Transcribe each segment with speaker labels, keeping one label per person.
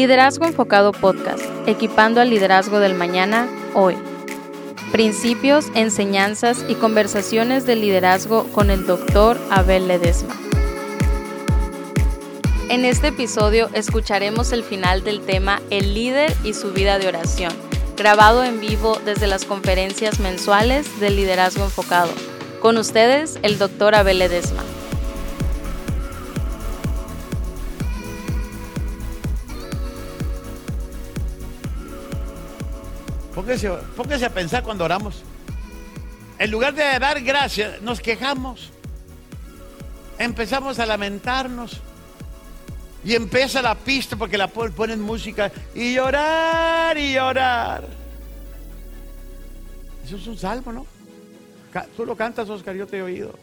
Speaker 1: Liderazgo Enfocado Podcast, equipando al liderazgo del mañana, hoy. Principios, enseñanzas y conversaciones de liderazgo con el doctor Abel Ledesma. En este episodio escucharemos el final del tema El líder y su vida de oración, grabado en vivo desde las conferencias mensuales de Liderazgo Enfocado. Con ustedes, el doctor Abel Ledesma.
Speaker 2: Póngase, a pensar cuando oramos. En lugar de dar gracias, nos quejamos. Empezamos a lamentarnos. Y empieza la pista porque la ponen música y llorar y llorar. Eso es un salmo, ¿no? Tú lo cantas, Oscar, yo te he oído.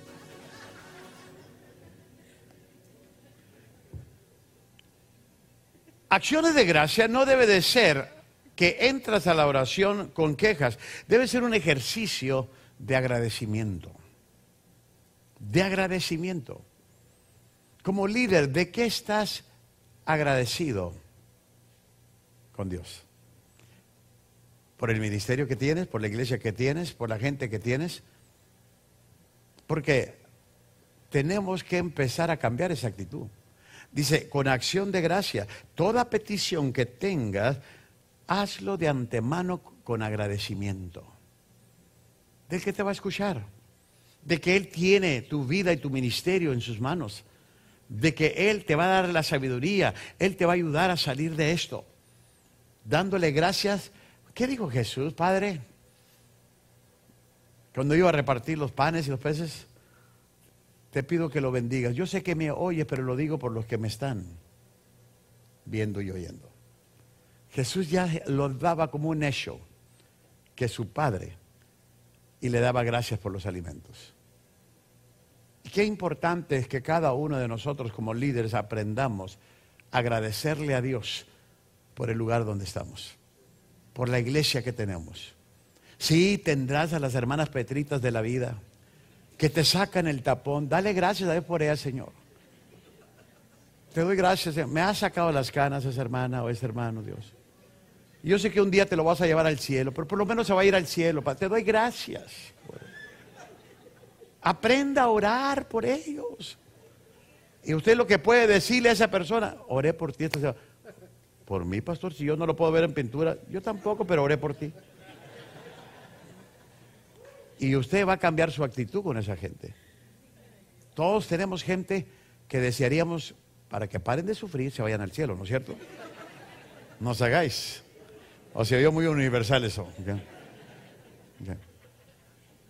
Speaker 2: Acciones de gracia no debe de ser que entras a la oración con quejas. Debe ser un ejercicio de agradecimiento. De agradecimiento. Como líder, ¿de qué estás agradecido con Dios? ¿Por el ministerio que tienes? ¿Por la iglesia que tienes? ¿Por la gente que tienes? Porque tenemos que empezar a cambiar esa actitud. Dice, con acción de gracia, toda petición que tengas, hazlo de antemano con agradecimiento. Del que te va a escuchar, de que Él tiene tu vida y tu ministerio en sus manos, de que Él te va a dar la sabiduría, Él te va a ayudar a salir de esto, dándole gracias. ¿Qué dijo Jesús, Padre? Cuando iba a repartir los panes y los peces, te pido que lo bendigas. Yo sé que me oyes, pero lo digo por los que me están viendo y oyendo. Jesús ya lo daba como un hecho, que su Padre, y le daba gracias por los alimentos. Y qué importante es que cada uno de nosotros como líderes aprendamos a agradecerle a Dios por el lugar donde estamos, por la iglesia que tenemos. Sí, tendrás a las hermanas Petritas de la vida que te sacan el tapón. Dale gracias a Dios por ella, Señor. Te doy gracias. Me ha sacado las canas esa hermana o ese hermano, Dios. Yo sé que un día te lo vas a llevar al cielo, pero por lo menos se va a ir al cielo. Te doy gracias. Aprenda a orar por ellos. Y usted lo que puede decirle a esa persona, oré por ti. Por mí, pastor, si yo no lo puedo ver en pintura, yo tampoco, pero oré por ti. Y usted va a cambiar su actitud con esa gente. Todos tenemos gente que desearíamos para que paren de sufrir, se vayan al cielo, ¿no es cierto? No os hagáis. O sea, yo muy universal eso.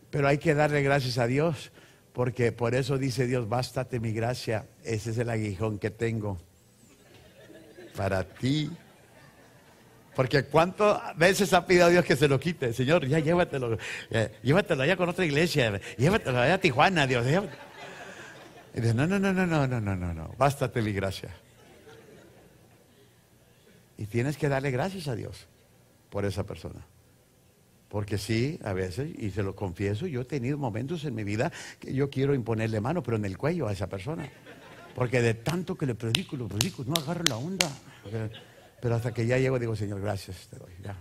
Speaker 2: Pero hay que darle gracias a Dios, porque por eso dice Dios, bástate mi gracia, ese es el aguijón que tengo para ti. Porque cuántas veces ha pedido a Dios que se lo quite, Señor, ya llévatelo, eh, llévatelo allá con otra iglesia, llévatelo allá a Tijuana, Dios. Y dice, no, no, no, no, no, no, no, no, no, bástate mi gracia. Y tienes que darle gracias a Dios por esa persona. Porque sí, a veces, y se lo confieso, yo he tenido momentos en mi vida que yo quiero imponerle mano, pero en el cuello a esa persona. Porque de tanto que le predico, lo predico, no agarro la onda. Pero hasta que ya llego, digo, Señor, gracias te doy. Ya,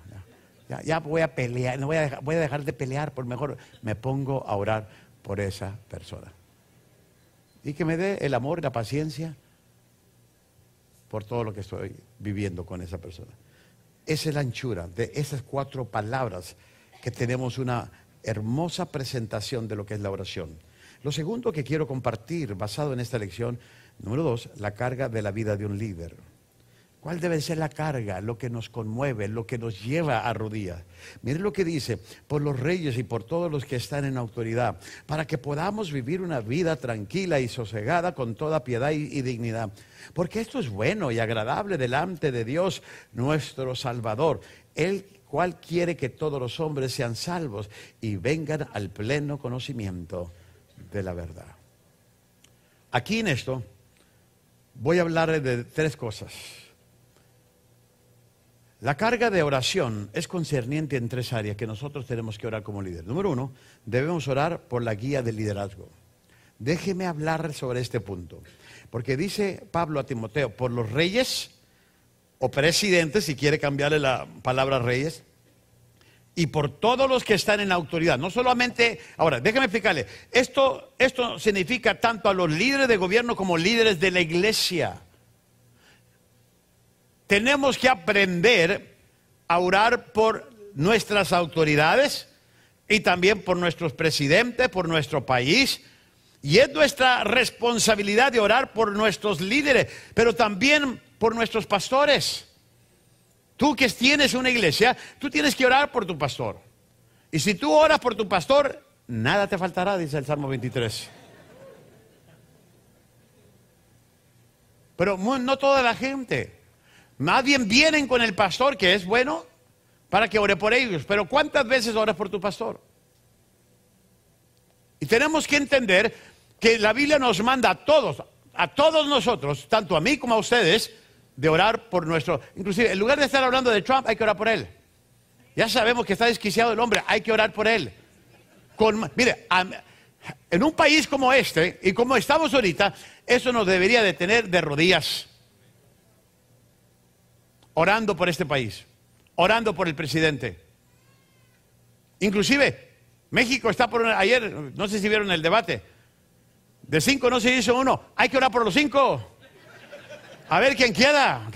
Speaker 2: ya, ya, voy a pelear, no voy a, dejar, voy a dejar de pelear, por mejor me pongo a orar por esa persona. Y que me dé el amor la paciencia por todo lo que estoy viviendo con esa persona. Esa es la anchura de esas cuatro palabras que tenemos una hermosa presentación de lo que es la oración. Lo segundo que quiero compartir basado en esta lección, número dos, la carga de la vida de un líder. ¿Cuál debe ser la carga? Lo que nos conmueve, lo que nos lleva a rodillas. Mire lo que dice, por los reyes y por todos los que están en autoridad, para que podamos vivir una vida tranquila y sosegada con toda piedad y, dignidad. Porque esto es bueno y agradable delante de Dios nuestro Salvador, el cual quiere que todos los hombres sean salvos y vengan al pleno conocimiento de la verdad. Aquí en esto voy a hablar de tres cosas. La carga de oración es concerniente en tres áreas que nosotros tenemos que orar como líder. Número uno, debemos orar por la guía del liderazgo. déjeme hablar sobre este punto. Porque dice Pablo a Timoteo, por los reyes o presidentes, si quiere cambiarle la palabra reyes, y por todos los que están en la autoridad. No solamente, ahora, déjeme explicarle, esto, esto significa tanto a los líderes de gobierno como líderes de la iglesia. Tenemos que aprender a orar por nuestras autoridades y también por nuestros presidentes, por nuestro país. Y es nuestra responsabilidad de orar por nuestros líderes, pero también por nuestros pastores. Tú que tienes una iglesia, tú tienes que orar por tu pastor. Y si tú oras por tu pastor, nada te faltará, dice el Salmo 23. Pero no toda la gente. Más bien vienen con el pastor, que es bueno, para que ore por ellos. Pero ¿cuántas veces oras por tu pastor? Y tenemos que entender que la Biblia nos manda a todos, a todos nosotros, tanto a mí como a ustedes, de orar por nuestro... Inclusive, en lugar de estar hablando de Trump, hay que orar por él. Ya sabemos que está desquiciado el hombre, hay que orar por él. Con, mire, en un país como este y como estamos ahorita, eso nos debería de tener de rodillas. Orando por este país, orando por el presidente. Inclusive, México está por... Ayer, no sé si vieron el debate, de cinco no se hizo uno, hay que orar por los cinco. A ver quién queda.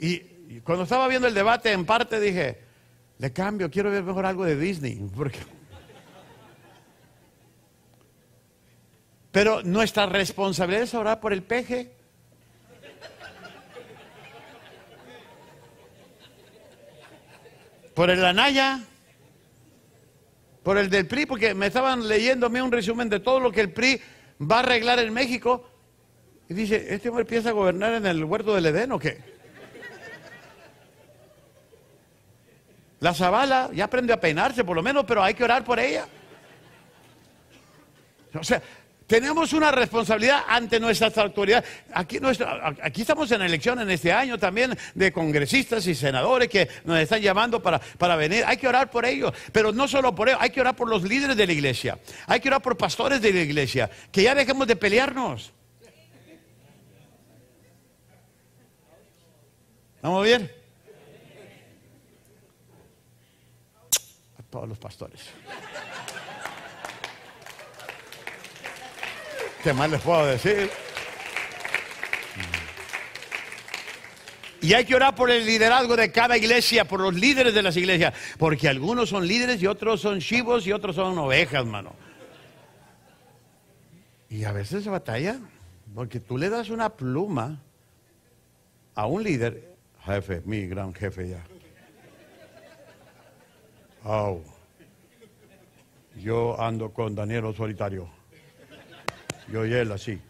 Speaker 2: Y, cuando estaba viendo el debate, en parte dije, le cambio, quiero ver mejor algo de Disney. Pero nuestra responsabilidad es orar por el peje. Por el anaya por el del PRI, porque me estaban leyéndome un resumen de todo lo que el PRI va a arreglar en México. Y dice, ¿este hombre empieza a gobernar en el huerto del Edén o qué? La Zabala ya aprendió a peinarse por lo menos, pero hay que orar por ella. O sea, tenemos una responsabilidad ante nuestras autoridades. Aquí, estamos en elección en este año también de congresistas y senadores que nos están llamando para, para venir. Hay que orar por ellos, pero no solo por ellos, hay que orar por los líderes de la iglesia. Hay que orar por pastores de la iglesia. Que ya dejemos de pelearnos. ¿Vamos bien? A todos los pastores. ¿Qué más les puedo decir? Y hay que orar por el liderazgo de cada iglesia, por los líderes de las iglesias, porque algunos son líderes y otros son chivos y otros son ovejas, mano. Y a veces se batalla, porque tú le das una pluma a un líder, jefe, mi gran jefe ya. Oh, yo ando con Daniel Solitario. Yo y él así.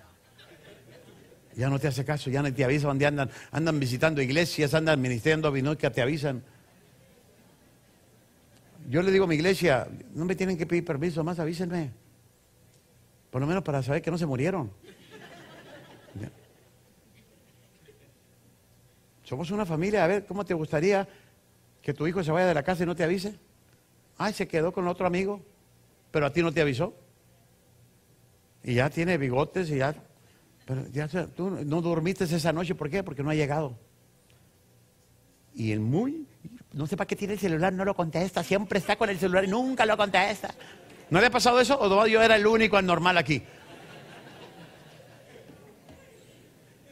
Speaker 2: Ya no te hace caso, ya no te avisan donde andan. Andan visitando iglesias, andan ministrando que te avisan. Yo le digo a mi iglesia, no me tienen que pedir permiso, más avísenme. Por lo menos para saber que no se murieron. Somos una familia, a ver, ¿cómo te gustaría que tu hijo se vaya de la casa y no te avise? Ay, se quedó con otro amigo, pero a ti no te avisó y ya tiene bigotes y ya. Pero ya tú no dormiste esa noche, ¿por qué? Porque no ha llegado. Y el muy, no sé para qué tiene el celular, no lo contesta, siempre está con el celular y nunca lo contesta. ¿No le ha pasado eso o yo era el único anormal aquí?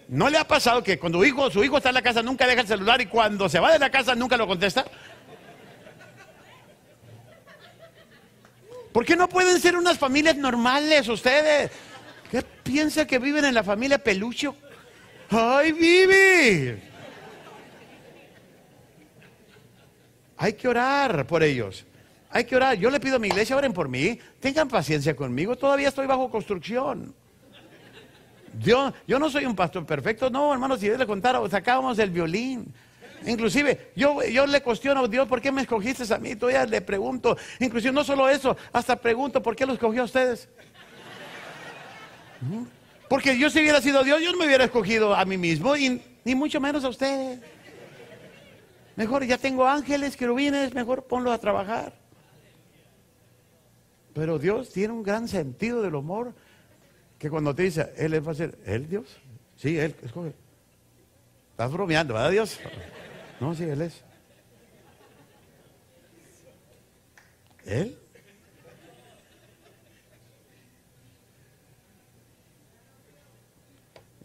Speaker 2: ¿No le ha pasado que cuando hijo, su hijo está en la casa nunca deja el celular y cuando se va de la casa nunca lo contesta? ¿Por qué no pueden ser unas familias normales ustedes? ¿Qué piensa que viven en la familia Pelucho? ¡Ay, vive! Hay que orar por ellos. Hay que orar. Yo le pido a mi iglesia, oren por mí. Tengan paciencia conmigo. Todavía estoy bajo construcción. Yo, no soy un pastor perfecto. No, hermano, si yo le contara, sacábamos el violín. Inclusive, yo, yo le cuestiono a Dios, ¿por qué me escogiste a mí? Todavía le pregunto. Inclusive, no solo eso, hasta pregunto, ¿por qué lo escogió a ustedes? Porque yo si hubiera sido Dios, yo no me hubiera escogido a mí mismo, y ni mucho menos a ustedes. Mejor ya tengo ángeles, querubines, mejor ponlos a trabajar. Pero Dios tiene un gran sentido del humor que cuando te dice, Él es ser, ¿Él Dios? Sí, Él, escoge. Estás bromeando, ¿verdad Dios? No, sí, Él es. ¿Él?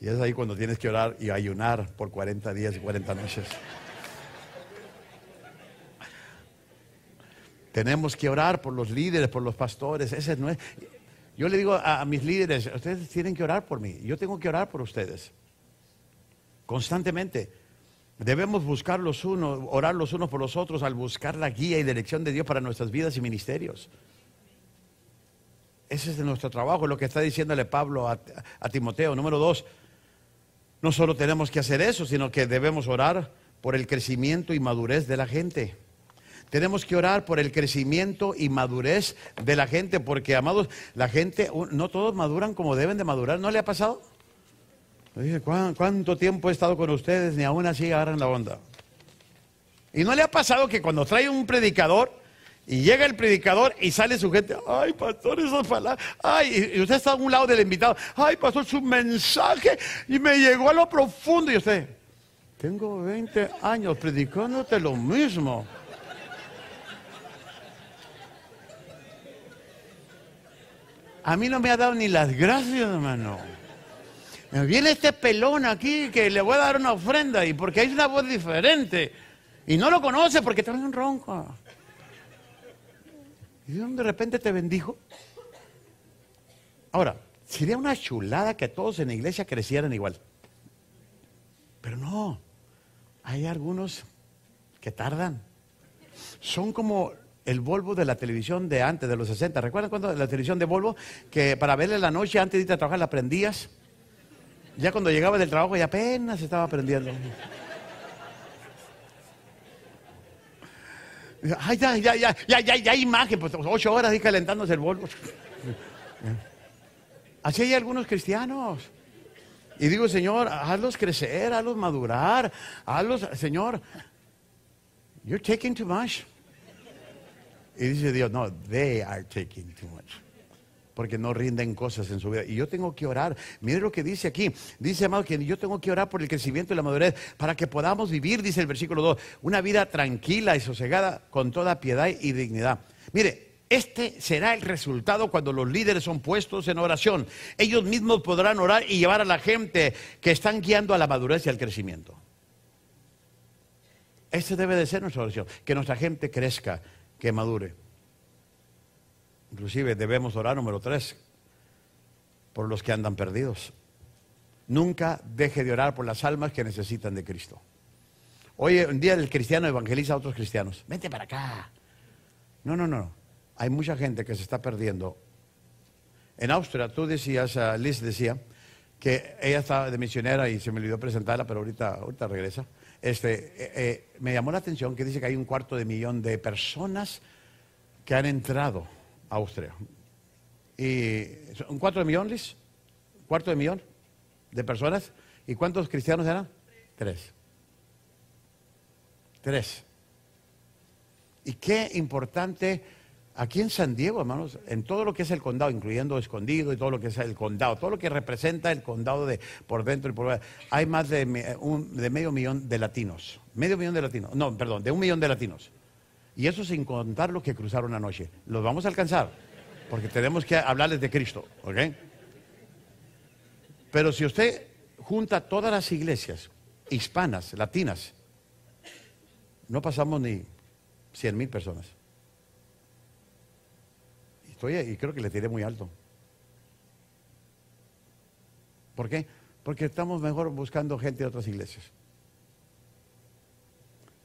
Speaker 2: Y es ahí cuando tienes que orar y ayunar por 40 días y 40 noches. Tenemos que orar por los líderes, por los pastores. Ese no es. Yo le digo a, a mis líderes, ustedes tienen que orar por mí. Yo tengo que orar por ustedes. Constantemente. Debemos buscar los unos, orar los unos por los otros al buscar la guía y dirección de Dios para nuestras vidas y ministerios. Ese es nuestro trabajo, lo que está diciéndole Pablo a, a Timoteo. Número dos, no solo tenemos que hacer eso, sino que debemos orar por el crecimiento y madurez de la gente. Tenemos que orar por el crecimiento y madurez de la gente, porque, amados, la gente, no todos maduran como deben de madurar. ¿No le ha pasado? Dice, ¿cuánto tiempo he estado con ustedes? Ni aún así agarran la onda. ¿Y no le ha pasado que cuando trae un predicador y llega el predicador y sale su gente, ay, pastor, esas palabras, ay, y usted está a un lado del invitado, ay, pastor, su mensaje y me llegó a lo profundo y usted, tengo 20 años predicándote lo mismo. A mí no me ha dado ni las gracias, hermano. Viene este pelón aquí que le voy a dar una ofrenda y porque hay una voz diferente. Y no lo conoce porque trae un ronco. Y de repente te bendijo. Ahora, sería una chulada que todos en la iglesia crecieran igual. Pero no, hay algunos que tardan. Son como el Volvo de la televisión de antes, de los 60. ¿Recuerdan cuando la televisión de Volvo? Que para verle la noche antes de irte a trabajar la prendías. Ya cuando llegaba del trabajo ya apenas estaba prendiendo. Ay, ya, ya, ya, ya, ya, ya imagen, pues ocho horas ahí calentándose el Volvo. Así hay algunos cristianos. Y digo, Señor, hazlos crecer, hazlos madurar, hazlos, Señor, you're taking too much. Y dice Dios, no, they are taking too much. Porque no rinden cosas en su vida. Y yo tengo que orar. Mire lo que dice aquí. Dice, amado, que yo tengo que orar por el crecimiento y la madurez para que podamos vivir, dice el versículo 2, una vida tranquila y sosegada con toda piedad y dignidad. Mire, este será el resultado cuando los líderes son puestos en oración. Ellos mismos podrán orar y llevar a la gente que están guiando a la madurez y al crecimiento. Este debe de ser nuestra oración, que nuestra gente crezca que madure. Inclusive debemos orar, número tres, por los que andan perdidos. Nunca deje de orar por las almas que necesitan de Cristo. Hoy un día el cristiano evangeliza a otros cristianos. Vente para acá. No, no, no. Hay mucha gente que se está perdiendo. En Austria, tú decías, uh, Liz decía, que ella estaba de misionera y se me olvidó presentarla, pero ahorita, ahorita regresa este, eh, eh, me llamó la atención que dice que hay un cuarto de millón de personas que han entrado Austria. Y, ¿Un de millón, Liz? ¿Cuarto de millón de personas? ¿Y cuántos cristianos eran? Tres. Tres. Y qué importante Aquí en San Diego, hermanos, en todo lo que es el condado, incluyendo Escondido y todo lo que es el condado, todo lo que representa el condado de por dentro y por fuera, hay más de, de medio millón de latinos. Medio millón de latinos. No, perdón, de un millón de latinos. Y eso sin contar los que cruzaron anoche. Los vamos a alcanzar, porque tenemos que hablarles de Cristo, ¿ok? Pero si usted junta todas las iglesias hispanas, latinas, no pasamos ni 100 mil personas y creo que le tiré muy alto. ¿Por qué? Porque estamos mejor buscando gente de otras iglesias.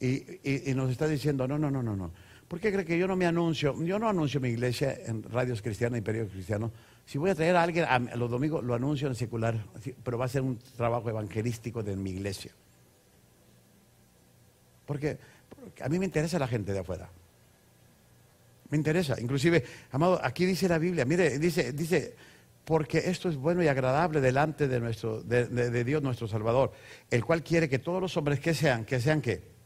Speaker 2: Y, nos está diciendo, no, no, no, no, no. ¿Por qué cree que yo no me anuncio? Yo no anuncio mi iglesia en radios cristianas y periódicos cristianos. Si voy a traer a alguien a, los domingos, lo anuncio en secular, pero va a ser un trabajo evangelístico de mi iglesia. Porque, a mí me interesa la gente de afuera. Me interesa. Inclusive, amado, aquí dice la Biblia, mire, dice, dice, porque esto es bueno y agradable delante de, nuestro, de, Dios nuestro Salvador, el cual quiere que todos los hombres que sean, que sean qué?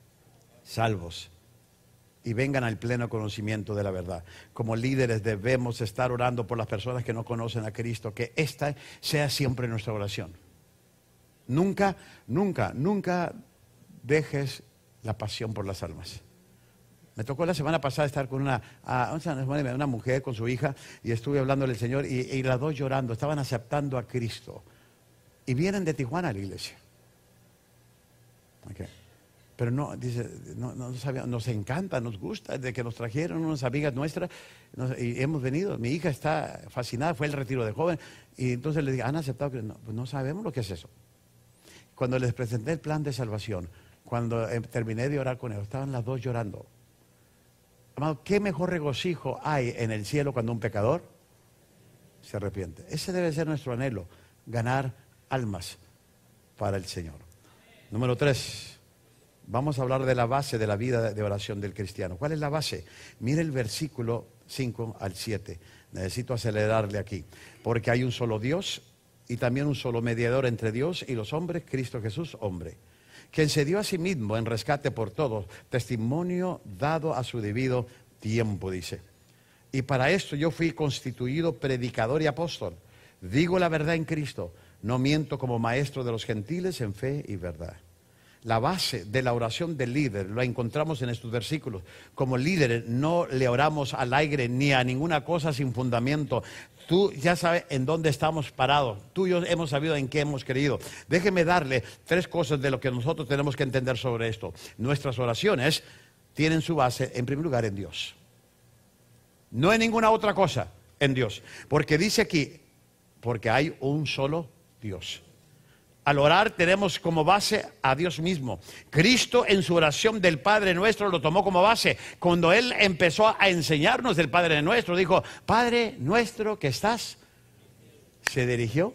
Speaker 2: Salvos y vengan al pleno conocimiento de la verdad. Como líderes debemos estar orando por las personas que no conocen a Cristo, que esta sea siempre nuestra oración. Nunca, nunca, nunca dejes la pasión por las almas. Me tocó la semana pasada estar con una, una mujer, con su hija, y estuve hablando del Señor, y, las dos llorando, estaban aceptando a Cristo. Y vienen de Tijuana a la iglesia. Pero no, dice, no, no nos encanta, nos gusta, de que nos trajeron unas amigas nuestras y hemos venido. Mi hija está fascinada, fue el retiro de joven y entonces le dije, ¿han aceptado? Que no, pues no sabemos lo que es eso. Cuando les presenté el plan de salvación, cuando em, terminé de orar con ellos, estaban las dos llorando. Amado, ¿qué mejor regocijo hay en el cielo cuando un pecador se arrepiente? Ese debe ser nuestro anhelo, ganar almas para el Señor. Número tres. Vamos a hablar de la base de la vida de oración del cristiano. ¿Cuál es la base? Mire el versículo 5 al 7. Necesito acelerarle aquí. Porque hay un solo Dios y también un solo mediador entre Dios y los hombres, Cristo Jesús, hombre. Quien se dio a sí mismo en rescate por todos, testimonio dado a su debido tiempo, dice. Y para esto yo fui constituido predicador y apóstol. Digo la verdad en Cristo. No miento como maestro de los gentiles en fe y verdad la base de la oración del líder, lo encontramos en estos versículos. Como líderes no le oramos al aire ni a ninguna cosa sin fundamento. Tú ya sabes en dónde estamos parados. Tú y yo hemos sabido en qué hemos creído. Déjeme darle tres cosas de lo que nosotros tenemos que entender sobre esto. Nuestras oraciones tienen su base, en primer lugar, en Dios. No en ninguna otra cosa, en Dios. Porque dice aquí, porque hay un solo Dios. Al orar tenemos como base a Dios mismo. Cristo en su oración del Padre nuestro lo tomó como base. Cuando Él empezó a enseñarnos del Padre nuestro, dijo, Padre nuestro que estás, se dirigió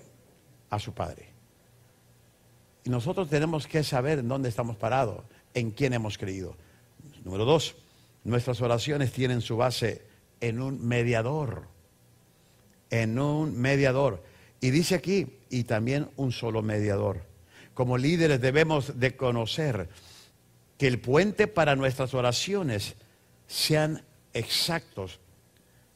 Speaker 2: a su Padre. Y nosotros tenemos que saber en dónde estamos parados, en quién hemos creído. Número dos, nuestras oraciones tienen su base en un mediador. En un mediador. Y dice aquí, y también un solo mediador. Como líderes debemos de conocer que el puente para nuestras oraciones sean exactos,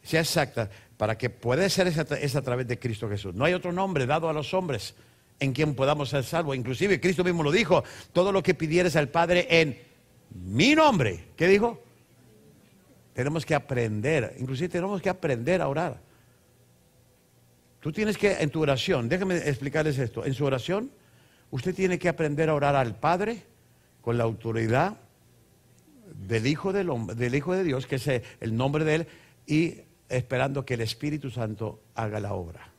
Speaker 2: sea exacta, para que pueda ser es a través de Cristo Jesús. No hay otro nombre dado a los hombres en quien podamos ser salvos. Inclusive Cristo mismo lo dijo, todo lo que pidieres al Padre en mi nombre. ¿Qué dijo? Tenemos que aprender, inclusive tenemos que aprender a orar. Tú tienes que, en tu oración, déjame explicarles esto, en su oración, usted tiene que aprender a orar al Padre con la autoridad del Hijo, del, del Hijo de Dios, que es el nombre de Él, y esperando que el Espíritu Santo haga la obra.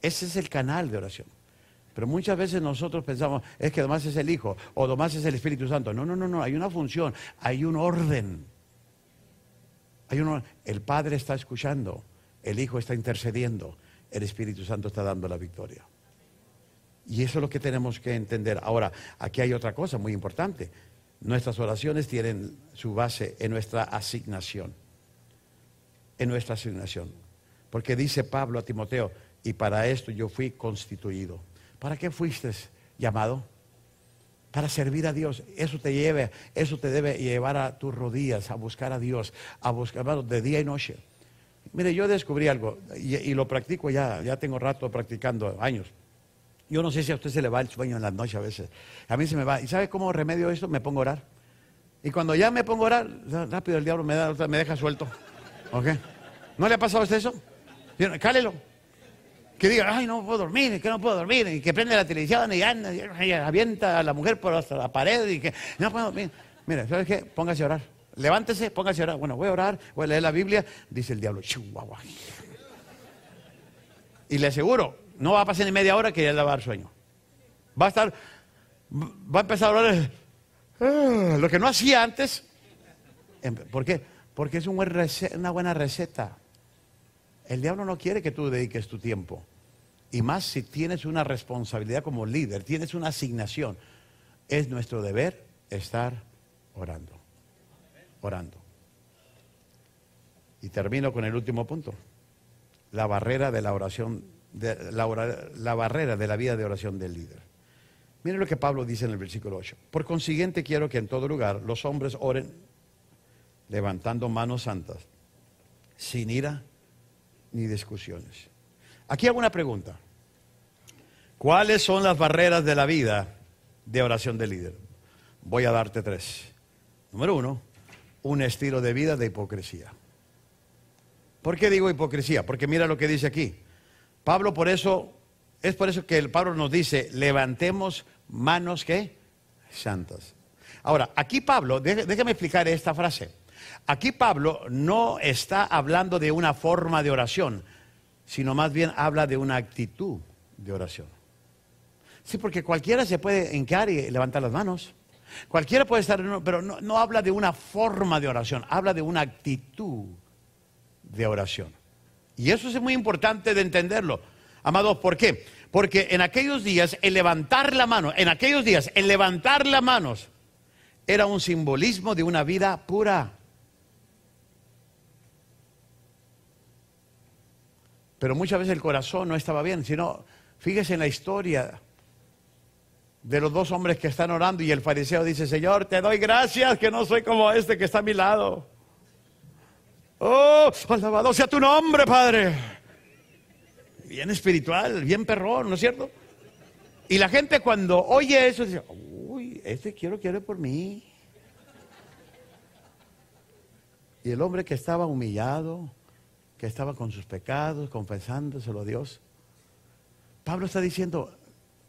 Speaker 2: Ese es el canal de oración. Pero muchas veces nosotros pensamos, es que además es el Hijo o además es el Espíritu Santo. No, no, no, no, hay una función, hay un orden. Hay uno, el Padre está escuchando el Hijo está intercediendo, el Espíritu Santo está dando la victoria. Y eso es lo que tenemos que entender. Ahora, aquí hay otra cosa muy importante. Nuestras oraciones tienen su base en nuestra asignación. En nuestra asignación. Porque dice Pablo a Timoteo, y para esto yo fui constituido. ¿Para qué fuiste llamado? Para servir a Dios. Eso te lleve, eso te debe llevar a tus rodillas, a buscar a Dios, a buscar de día y noche. Mire, yo descubrí algo y, lo practico ya, ya tengo rato practicando, años. Yo no sé si a usted se le va el sueño en la noche a veces. A mí se me va. ¿Y sabe cómo remedio esto? Me pongo a orar. Y cuando ya me pongo a orar, rápido el diablo me, da, me deja suelto. ¿Ok? ¿No le ha pasado a usted eso? Cálelo. Que diga, ay, no puedo dormir, que no puedo dormir, y que prende la televisión y anda, y avienta a la mujer por hasta la pared y que no puedo dormir. Mire, ¿sabes qué? Póngase a orar. Levántese, póngase a orar. Bueno, voy a orar, voy a leer la Biblia. Dice el diablo, chihuahua. Y le aseguro, no va a pasar ni media hora que ya le va a dar sueño. Va a estar, va a empezar a orar ah, lo que no hacía antes. Em, ¿Por qué? Porque es una buena receta. El diablo no quiere que tú dediques tu tiempo. Y más si tienes una responsabilidad como líder, tienes una asignación. Es nuestro deber estar orando orando. Y termino con el último punto. La barrera de la oración, de, la, barrera de la vida de oración del líder. Miren lo que Pablo dice en el versículo 8. Por consiguiente quiero que en todo lugar los hombres oren levantando manos santas, sin ira ni discusiones. Aquí hago una pregunta. ¿Cuáles son las barreras de la vida de oración de líder? Voy a darte tres. Número uno, un estilo de vida de hipocresía. ¿Por qué digo hipocresía? Porque mira lo que dice aquí. Pablo por eso, es por eso que el Pablo nos dice, levantemos manos que santas. Ahora, aquí Pablo, déjeme explicar esta frase. Aquí Pablo no está hablando de una forma de oración, sino más bien habla de una actitud de oración. Sí, porque cualquiera se puede encar y levantar las manos. Cualquiera puede estar, pero no, no habla de una forma de oración, habla de una actitud de oración. Y eso es muy importante de entenderlo. Amados, ¿por qué? Porque en aquellos días el levantar la mano, en aquellos días el levantar las manos era un simbolismo de una vida pura. Pero muchas veces el corazón no estaba bien, sino, fíjese en la historia de los dos hombres que están orando y el fariseo dice, Señor, te doy gracias que no soy como este que está a mi lado. Oh, alabado sea tu nombre, Padre. Bien espiritual, bien perrón, ¿no es cierto? Y la gente cuando oye eso dice, uy, este quiero, quiere por mí. Y el hombre que estaba humillado, que estaba con sus pecados, confesándoselo a Dios, Pablo está diciendo,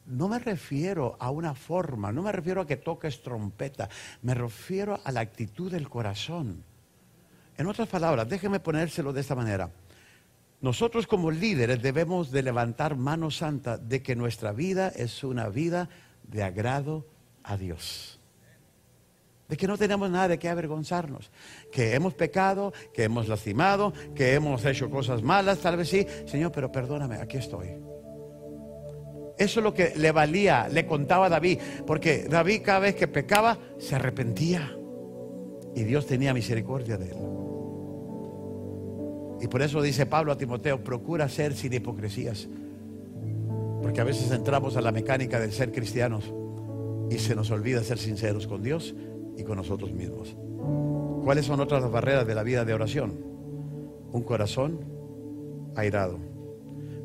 Speaker 2: no me refiero a una forma, no me refiero a que toques trompeta, me refiero a la actitud del corazón. En otras palabras, déjeme ponérselo de esta manera. Nosotros como líderes debemos de levantar mano santa de que nuestra vida es una vida de agrado a Dios. De que no tenemos nada de qué avergonzarnos. Que hemos pecado, que hemos lastimado, que hemos hecho cosas malas, tal vez sí. Señor, pero perdóname, aquí estoy. Eso es lo que le valía, le contaba a David, porque David cada vez que pecaba se arrepentía y Dios tenía misericordia de él. Y por eso dice Pablo a Timoteo, procura ser sin hipocresías, porque a veces entramos a la mecánica del ser cristianos y se nos olvida ser sinceros con Dios y con nosotros mismos. ¿Cuáles son otras barreras de la vida de oración? Un corazón airado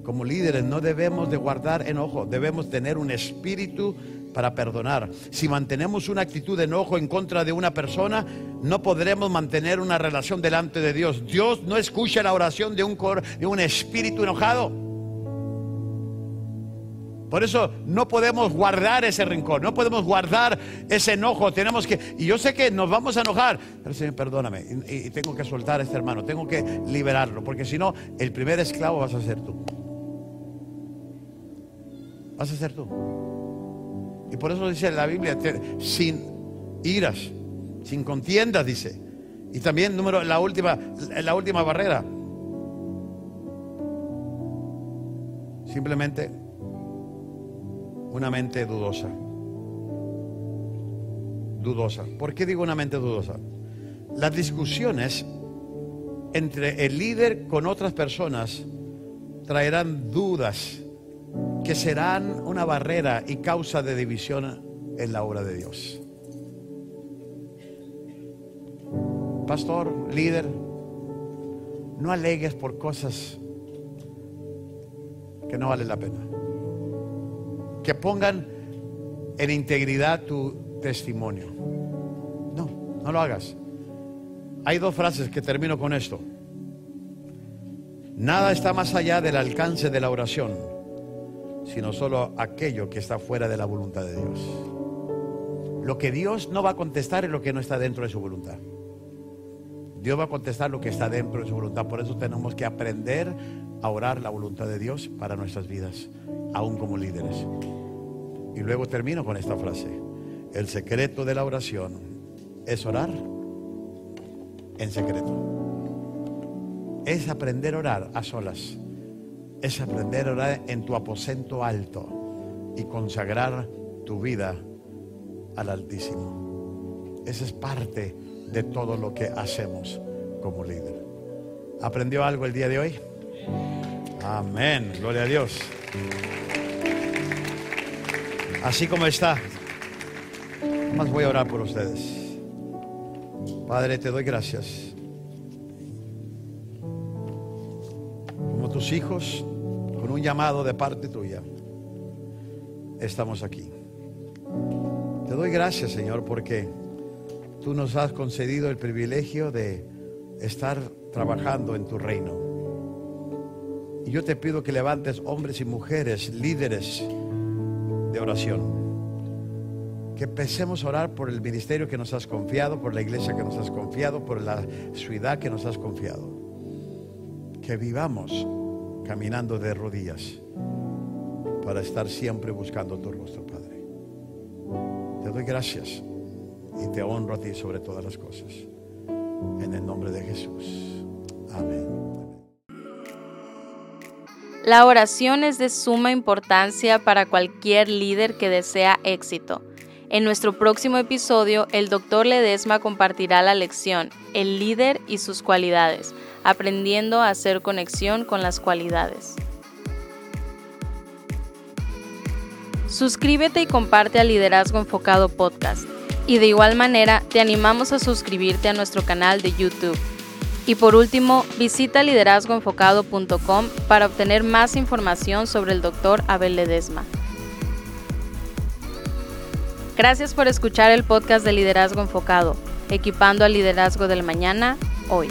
Speaker 2: como líderes no debemos de guardar enojo, debemos tener un espíritu para perdonar. Si mantenemos una actitud de enojo en contra de una persona, no podremos mantener una relación delante de Dios. Dios no escucha la oración de un, de un espíritu enojado. Por eso no podemos guardar ese rencor, no podemos guardar ese enojo. Tenemos que, y yo sé que nos vamos a enojar, pero Señor, perdóname, y, y tengo que soltar a este hermano, tengo que liberarlo, porque si no, el primer esclavo vas a ser tú vas a ser tú. Y por eso dice la Biblia, sin iras, sin contiendas, dice. Y también, número, la última, la última barrera. Simplemente una mente dudosa. Dudosa. ¿Por qué digo una mente dudosa? Las discusiones entre el líder con otras personas traerán dudas que serán una barrera y causa de división en la obra de Dios. Pastor, líder, no alegues por cosas que no valen la pena. Que pongan en integridad tu testimonio. No, no lo hagas. Hay dos frases que termino con esto. Nada está más allá del alcance de la oración sino solo aquello que está fuera de la voluntad de Dios. Lo que Dios no va a contestar es lo que no está dentro de su voluntad. Dios va a contestar lo que está dentro de su voluntad. Por eso tenemos que aprender a orar la voluntad de Dios para nuestras vidas, aún como líderes. Y luego termino con esta frase. El secreto de la oración es orar en secreto. Es aprender a orar a solas es aprender a orar en tu aposento alto y consagrar tu vida al Altísimo. Esa es parte de todo lo que hacemos como líder. ¿Aprendió algo el día de hoy? Amén. Gloria a Dios. Así como está, más voy a orar por ustedes. Padre, te doy gracias. Tus hijos, con un llamado de parte tuya, estamos aquí. Te doy gracias, Señor, porque tú nos has concedido el privilegio de estar trabajando en tu reino. Y yo te pido que levantes hombres y mujeres, líderes de oración. Que empecemos a orar por el ministerio que nos has confiado, por la iglesia que nos has confiado, por la ciudad que nos has confiado. Que vivamos caminando de rodillas para estar siempre buscando tu rostro, Padre. Te doy gracias y te honro a ti sobre todas las cosas. En el nombre de Jesús. Amén.
Speaker 1: La oración es de suma importancia para cualquier líder que desea éxito. En nuestro próximo episodio, el doctor Ledesma compartirá la lección El líder y sus cualidades, aprendiendo a hacer conexión con las cualidades. Suscríbete y comparte a Liderazgo Enfocado Podcast. Y de igual manera, te animamos a suscribirte a nuestro canal de YouTube. Y por último, visita liderazgoenfocado.com para obtener más información sobre el Dr. Abel Ledesma. Gracias por escuchar el podcast de Liderazgo Enfocado, equipando al liderazgo del mañana, hoy.